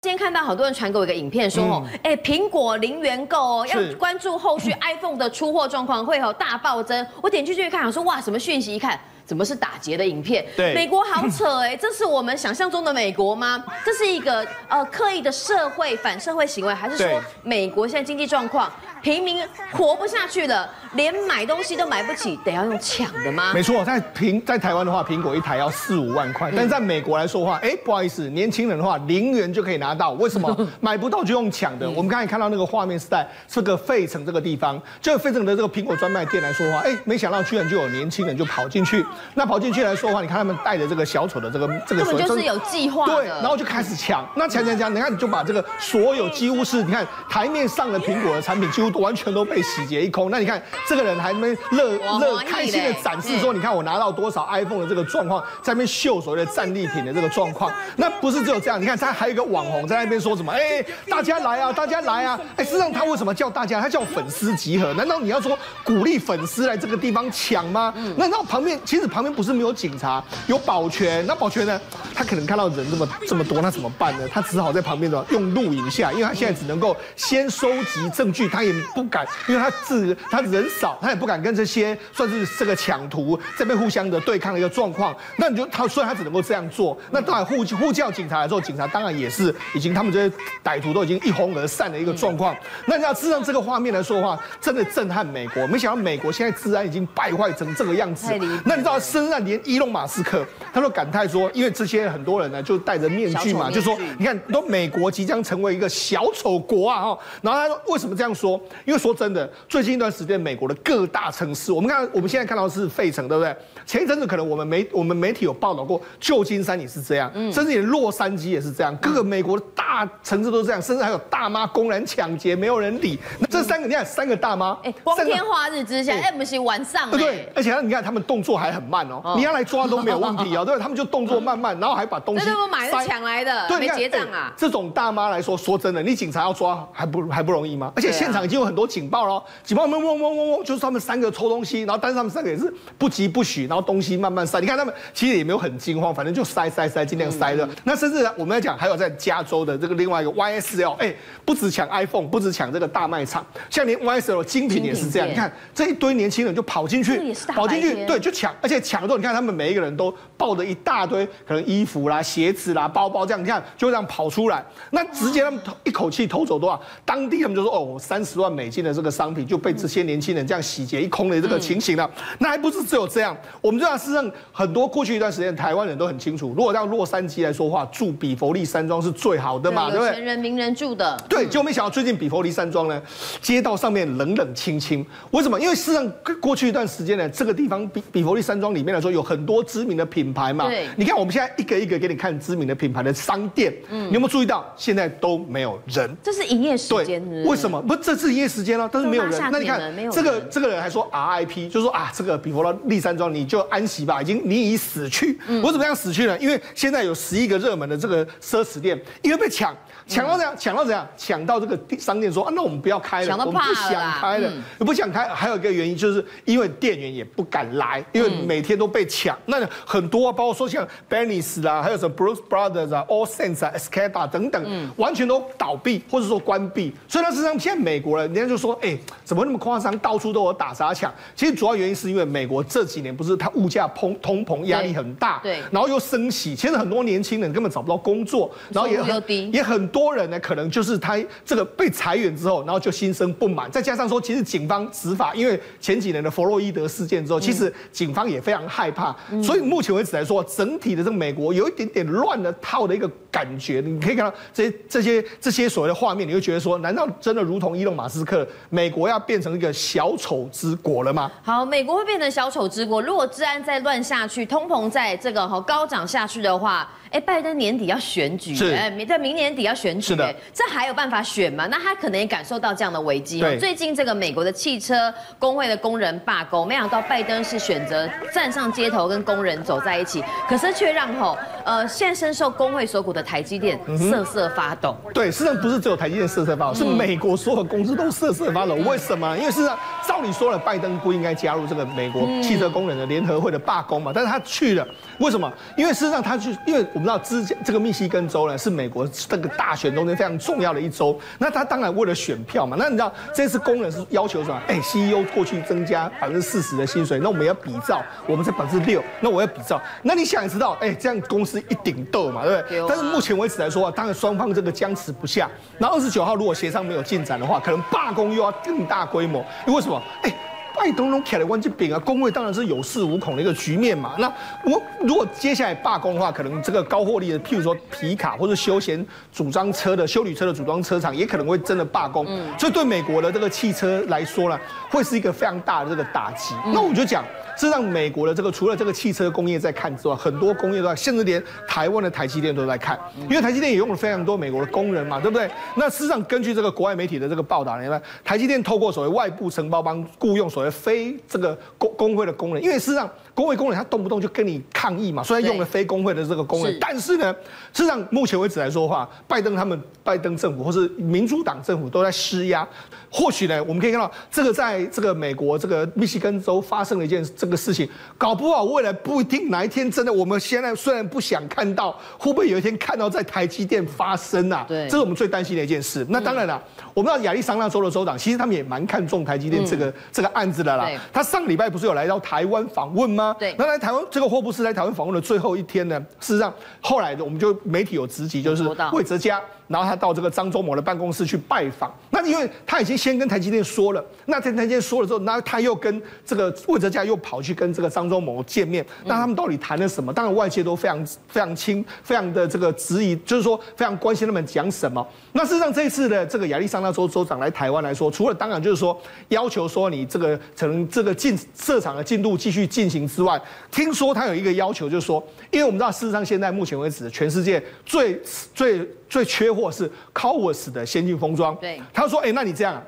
今天看到好多人传给我一个影片，说哦，哎，苹果零元购哦，要关注后续 iPhone 的出货状况，会有大暴增。我点进去看，我说哇，什么讯息？一看，怎么是打劫的影片？对，美国好扯哎，这是我们想象中的美国吗？这是一个呃刻意的社会反社会行为，还是说美国现在经济状况？平民活不下去了，连买东西都买不起，得要用抢的吗？没错，在苹在台湾的话，苹果一台要四五万块，但是在美国来说的话，哎，不好意思，年轻人的话零元就可以拿到，为什么？买不到就用抢的。我们刚才看到那个画面是在这个费城这个地方，就费城的这个苹果专卖店来说的话，哎，没想到居然就有年轻人就跑进去，那跑进去来说的话，你看他们带着这个小丑的这个这个，根本就是有计划，对，然后就开始抢，那抢抢抢，你看你就把这个所有几乎是你看台面上的苹果的产品，几乎都完全都被。洗劫一空，那你看这个人还没乐乐开心的展示说，你看我拿到多少 iPhone 的这个状况，在那边秀所谓的战利品的这个状况。那不是只有这样，你看他还有一个网红在那边说什么？哎，大家来啊，大家来啊！哎，实际上他为什么叫大家？他叫粉丝集合？难道你要说鼓励粉丝来这个地方抢吗？那那旁边其实旁边不是没有警察，有保全。那保全呢？他可能看到人这么这么多，那怎么办呢？他只好在旁边的用录影下，因为他现在只能够先收集证据，他也不敢，因为。他自他人少，他也不敢跟这些算是这个抢徒这边互相的对抗的一个状况。那你就他，虽然他只能够这样做，那当然呼呼叫警察的时候，警察当然也是已经他们这些歹徒都已经一哄而散的一个状况。那你要知道这个画面来说的话，真的震撼美国。没想到美国现在治安已经败坏成这个样子。那你知道，身上连伊隆马斯克他都感叹说，因为这些很多人呢就戴着面具嘛，就说你看，都美国即将成为一个小丑国啊！哈，然后他说为什么这样说？因为说真的。最近一段时间，美国的各大城市，我们看，我们现在看到的是费城，对不对？前一阵子可能我们媒我们媒体有报道过，旧金山也是这样，甚至连洛杉矶也是这样，各个美国的大城市都是这样，甚至还有大妈公然抢劫，没有人理。那这三个，你看三个大妈，哎，光天化日之下，哎，不是晚上，对对，而且你看他们动作还很慢哦，你要来抓都没有问题啊，对，他们就动作慢慢，然后还把东西，这不买是抢来的，对，没结账啊。这种大妈来说，说真的，你警察要抓还不还不容易吗？而且现场已经有很多警报了，警报嗡嗡嗡嗡嗡，就是他们三个抽东西，然后但是他们三个也是不急不徐，然后东西慢慢塞。你看他们其实也没有很惊慌，反正就塞塞塞，尽量塞的。那甚至我们来讲，还有在加州的这个另外一个 YSL，哎，不止抢 iPhone，不止抢这个大卖场，像连 YSL 精品也是这样。你看这一堆年轻人就跑进去，跑进去，对，就抢，而且抢的时候，你看他们每一个人都抱着一大堆可能衣服啦、鞋子啦、包包这样，你看就这样跑出来，那直接他们一口气偷走多少？当地他们就说哦，三十万美金的这个商品就被这些年轻人这样洗劫一空的这个情形了。那还不是只有这样，我们知道事实上。很多过去一段时间，台湾人都很清楚，如果到洛杉矶来说话，住比佛利山庄是最好的嘛，对不对？有钱人、名人住的。对，结果没想到最近比佛利山庄呢，街道上面冷冷清清。为什么？因为事实上过去一段时间呢，这个地方比比佛利山庄里面来说，有很多知名的品牌嘛。对。你看我们现在一个一个给你看知名的品牌的商店，嗯，你有没有注意到现在都没有人？这是营业时间。对。为什么？不，这是营业时间了，但是没有人。那你看这个这个人还说 RIP，就说啊，这个比佛利山庄你就安息吧，已经。你已死去，我怎么样死去呢？因为现在有十一个热门的这个奢侈店，因为被抢，抢到怎样？抢到怎样？抢到这个商店说啊，那我们不要开了，我们不想开了，不想开。还有一个原因就是因为店员也不敢来，因为每天都被抢。那很多，包括说像 Benny's 啦，还有什么 Brooks Brothers 啊、All Saints 啊、Escada 等等，完全都倒闭或者说关闭。所以呢，实际上现在美国人，人家就说，哎，怎么那么夸张？到处都有打砸抢。其实主要原因是因为美国这几年不是它物价通通膨压力很大，对，然后又升息，其实很多年轻人根本找不到工作，然后也很也很多人呢，可能就是他这个被裁员之后，然后就心生不满，再加上说，其实警方执法，因为前几年的弗洛伊德事件之后，其实警方也非常害怕，所以目前为止来说，整体的这个美国有一点点乱了套的一个感觉。你可以看到这些这些这些所谓的画面，你会觉得说，难道真的如同伊隆马斯克，美国要变成一个小丑之国了吗？好，美国会变成小丑之国，如果治安再乱下去，通膨在这个哈高涨下去的话，哎，拜登年底要选举，哎，在明年底要选举，哎，这还有办法选吗？那他可能也感受到这样的危机。最近这个美国的汽车工会的工人罢工，没想到拜登是选择站上街头跟工人走在一起，可是却让吼呃现在深受工会所苦的台积电瑟瑟发抖。对，事实上不是只有台积电瑟瑟发抖，是美国所有公司都瑟瑟发抖。为什么？因为事实上，照理说了，拜登不应该加入这个美国汽车工人的联合会的罢工嘛，但是他去了，为什么？因为事实上他去，因为我们知道之前这个密西根州呢是美国这个大选中间非常重要的一州，那他当然为了选票嘛，那你知道这次工人是要求什么？哎，CEO 过去增加百分之四十的薪水，那我们要比照，我们是百分之六，那我要比照，那你想也知道，哎，这样公司一顶斗嘛，对不对？但是目前为止来说啊，当然双方这个僵持不下，那二十九号如果协商没有进展的话，可能罢工又要更大规模，因为什么？哎。拜登拢开了关机饼啊，工会当然是有恃无恐的一个局面嘛。那我如果接下来罢工的话，可能这个高获利的，譬如说皮卡或者休闲组装车的修理车的组装车厂，也可能会真的罢工。嗯，所以对美国的这个汽车来说呢，会是一个非常大的这个打击。那我就讲。这让美国的这个除了这个汽车工业在看之外，很多工业都在，甚至连台湾的台积电都在看，因为台积电也用了非常多美国的工人嘛，对不对？那事实上，根据这个国外媒体的这个报道，你看台积电透过所谓外部承包帮雇佣所谓非这个工工会的工人，因为事实上。工会工人他动不动就跟你抗议嘛，虽然用了非工会的这个工人，但是呢，事实上目前为止来说的话，拜登他们拜登政府或是民主党政府都在施压。或许呢，我们可以看到这个在这个美国这个密西根州发生了一件这个事情，搞不好未来不一定哪一天真的，我们现在虽然不想看到，会不会有一天看到在台积电发生啊？对，这是我们最担心的一件事。那当然了，我们知道亚利桑那州的州长其实他们也蛮看重台积电这个这个案子的啦。他上礼拜不是有来到台湾访问吗？对，那来台湾这个霍布斯来台湾访问的最后一天呢，事实上后来的我们就媒体有直击，就是魏哲家。然后他到这个张忠谋的办公室去拜访，那因为他已经先跟台积电说了，那跟台积电说了之后，那他又跟这个魏哲家又跑去跟这个张忠谋见面，那他们到底谈了什么？当然外界都非常非常清，非常的这个质疑，就是说非常关心他们讲什么。那事实上这一次的这个亚利桑那州州长来台湾来说，除了当然就是说要求说你这个可能这个进设厂的进度继续进行之外，听说他有一个要求，就是说，因为我们知道事实上现在目前为止全世界最最最缺货是 CoWoS 的先进封装。对，他说，哎，那你这样。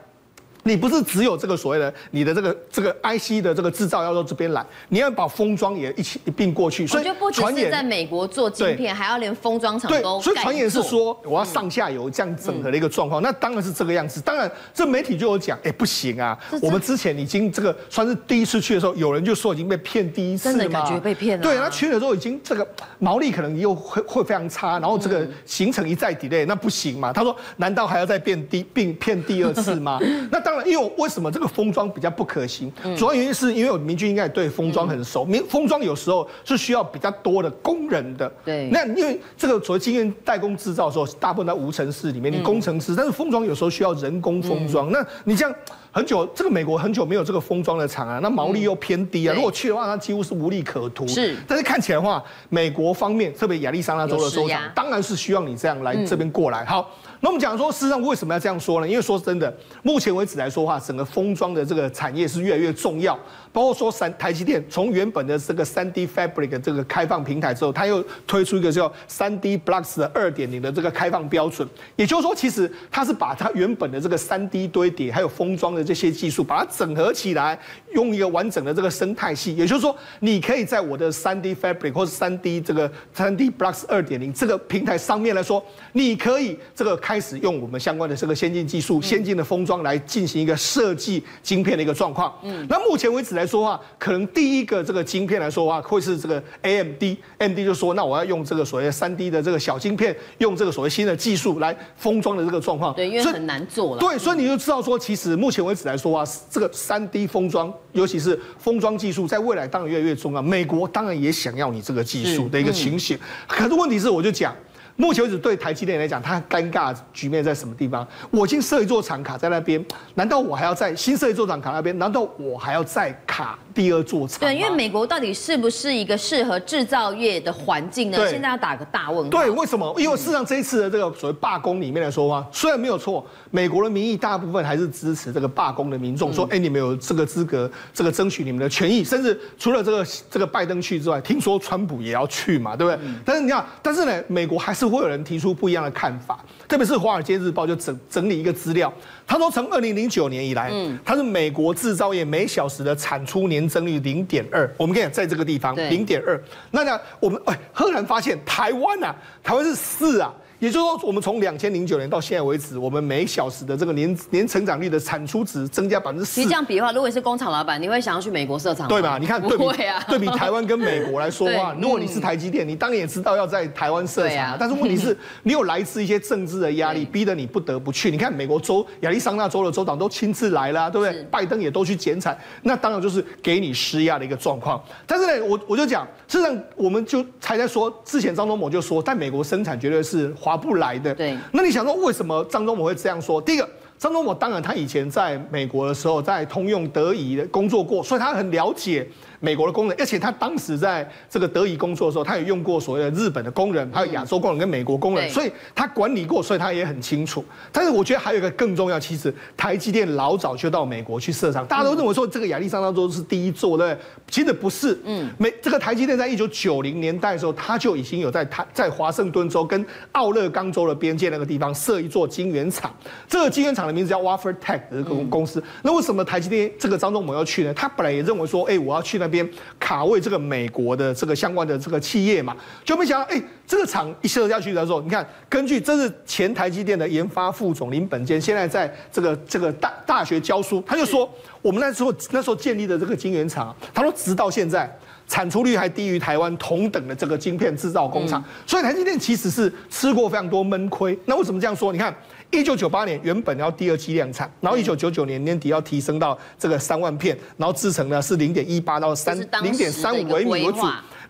你不是只有这个所谓的你的这个这个 IC 的这个制造要到这边来，你要把封装也一起一并过去。所以就不只是在美国做晶片，还要连封装厂都。所以传言是说我要上下游这样整合的一个状况，那当然是这个样子。当然这媒体就有讲，哎，不行啊，我们之前已经这个算是第一次去的时候，有人就说已经被骗第一次了嘛。真的感觉被骗了。对，那去的时候已经这个毛利可能又会会非常差，然后这个行程一再 delay，那不行嘛。他说难道还要再变第并骗第二次吗？那当然，因为为什么这个封装比较不可行？主要原因是因为我明君应该也对封装很熟。明封装有时候是需要比较多的工人的。对。那因为这个所谓经验代工制造的时候，大部分在无尘室里面，你工程师，但是封装有时候需要人工封装。那你这样很久，这个美国很久没有这个封装的厂啊，那毛利又偏低啊。如果去的话，它几乎是无利可图。是。但是看起来的话，美国方面，特别亚利桑那州的州长，当然是希望你这样来这边过来。好。那我们讲说，事实上为什么要这样说呢？因为说真的，目前为止来说的话，整个封装的这个产业是越来越重要。包括说三台积电从原本的这个三 D Fabric 这个开放平台之后，它又推出一个叫三 D Blocks 的二点零的这个开放标准。也就是说，其实它是把它原本的这个三 D 堆叠还有封装的这些技术，把它整合起来，用一个完整的这个生态系。也就是说，你可以在我的三 D Fabric 或者三 D 这个三 D Blocks 二点零这个平台上面来说，你可以这个开始用我们相关的这个先进技术、先进的封装来进行一个设计晶片的一个状况。嗯，那目前为止来说的话，可能第一个这个晶片来说的话，会是这个 AMD，AMD 就说，那我要用这个所谓三 D 的这个小晶片，用这个所谓新的技术来封装的这个状况。对，因为很难做了。对，所以你就知道说，其实目前为止来说啊，这个三 D 封装，尤其是封装技术，在未来当然越来越重要。美国当然也想要你这个技术的一个情形，可是问题是，我就讲。目前为止，对台积电来讲，它尴尬局面在什么地方？我已经设一座厂卡在那边，难道我还要在新设一座厂卡那边？难道我还要再卡第二座厂？对，因为美国到底是不是一个适合制造业的环境呢？对现在要打个大问号。对，为什么？因为事实上这一次的这个所谓罢工里面来说话，虽然没有错，美国的民意大部分还是支持这个罢工的民众，说，哎，你们有这个资格，这个争取你们的权益，甚至除了这个这个拜登去之外，听说川普也要去嘛，对不对？但是你看，但是呢，美国还是。会有人提出不一样的看法，特别是《华尔街日报》就整整理一个资料，他说从二零零九年以来，嗯，它是美国制造业每小时的产出年增率零点二，我们跟你讲在这个地方零点二，那呢，我们哎，赫然发现台湾啊，台湾是四啊。也就是说，我们从两千零九年到现在为止，我们每小时的这个年年成长率的产出值增加百分之四。其实这样比的话，如果你是工厂老板，你会想要去美国设厂？对吧？你看对比，啊、对比台湾跟美国来说的话，如果你是台积电，你当然也知道要在台湾设厂，啊、但是问题是，你有来自一些政治的压力，逼得你不得不去。你看美国州亚利桑那州的州长都亲自来了，对不对？拜登也都去减产，那当然就是给你施压的一个状况。但是呢，我我就讲，事实上我们就才在说，之前张忠谋就说，在美国生产绝对是划不来的。对，那你想说为什么张忠谋会这样说？第一个。张忠谋当然，他以前在美国的时候，在通用德仪的工作过，所以他很了解。美国的工人，而且他当时在这个德仪工作的时候，他也用过所谓的日本的工人，还有亚洲工人跟美国工人，所以他管理过，所以他也很清楚。但是我觉得还有一个更重要，其实台积电老早就到美国去设厂，大家都认为说这个亚利桑那州是第一座，对不对？其实不是，嗯，美这个台积电在一九九零年代的时候，他就已经有在台在华盛顿州跟奥勒冈州的边界那个地方设一座晶圆厂，这个晶圆厂的名字叫 Wafer Tech 的公公司。那为什么台积电这个张忠谋要去呢？他本来也认为说，哎，我要去那边卡。位这个美国的这个相关的这个企业嘛，就没想到，哎，这个厂一设下去的时候，你看，根据这是前台积电的研发副总林本坚，现在在这个这个大大学教书，他就说，我们那时候那时候建立的这个晶圆厂，他说直到现在产出率还低于台湾同等的这个晶片制造工厂，所以台积电其实是吃过非常多闷亏。那为什么这样说？你看。一九九八年原本要第二期量产，然后一九九九年年底要提升到这个三万片，然后制成呢是零点一八到三零点三五微米为主，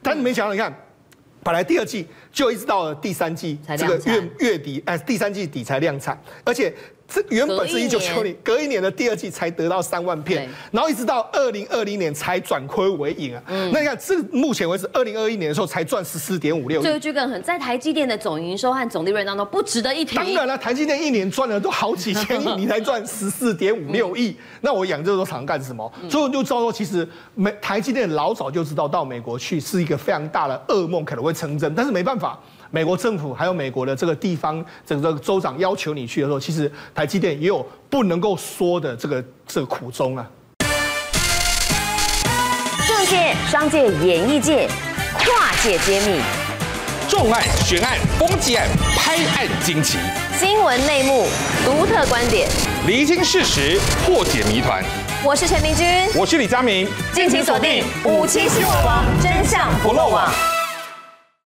但是没想到你看，本来第二季就一直到了第三季这个月月底，哎，第三季底才量产，而且。这原本是一九九零，隔一年的第二季才得到三万片，然后一直到二零二零年才转亏为盈啊。嗯、那你看，这目前为止，二零二一年的时候才赚十四点五六亿。这个句更狠，在台积电的总营收和总利润当中不值得一提。当然了，台积电一年赚了都好几千亿，你才赚十四点五六亿，那我养这么多厂干什么？所以我就知道说，其实美台积电老早就知道到美国去是一个非常大的噩梦，可能会成真，但是没办法。美国政府还有美国的这个地方整个州长要求你去的时候，其实台积电也有不能够说的这个这个苦衷啊。政界、商界、演艺界跨界揭秘，重案、悬案、攻击案、拍案惊奇，新闻内幕、独特观点，厘清事实，破解谜团。我是陈明君，我是李佳明，敬请锁定《五七新闻网》，真相不漏网。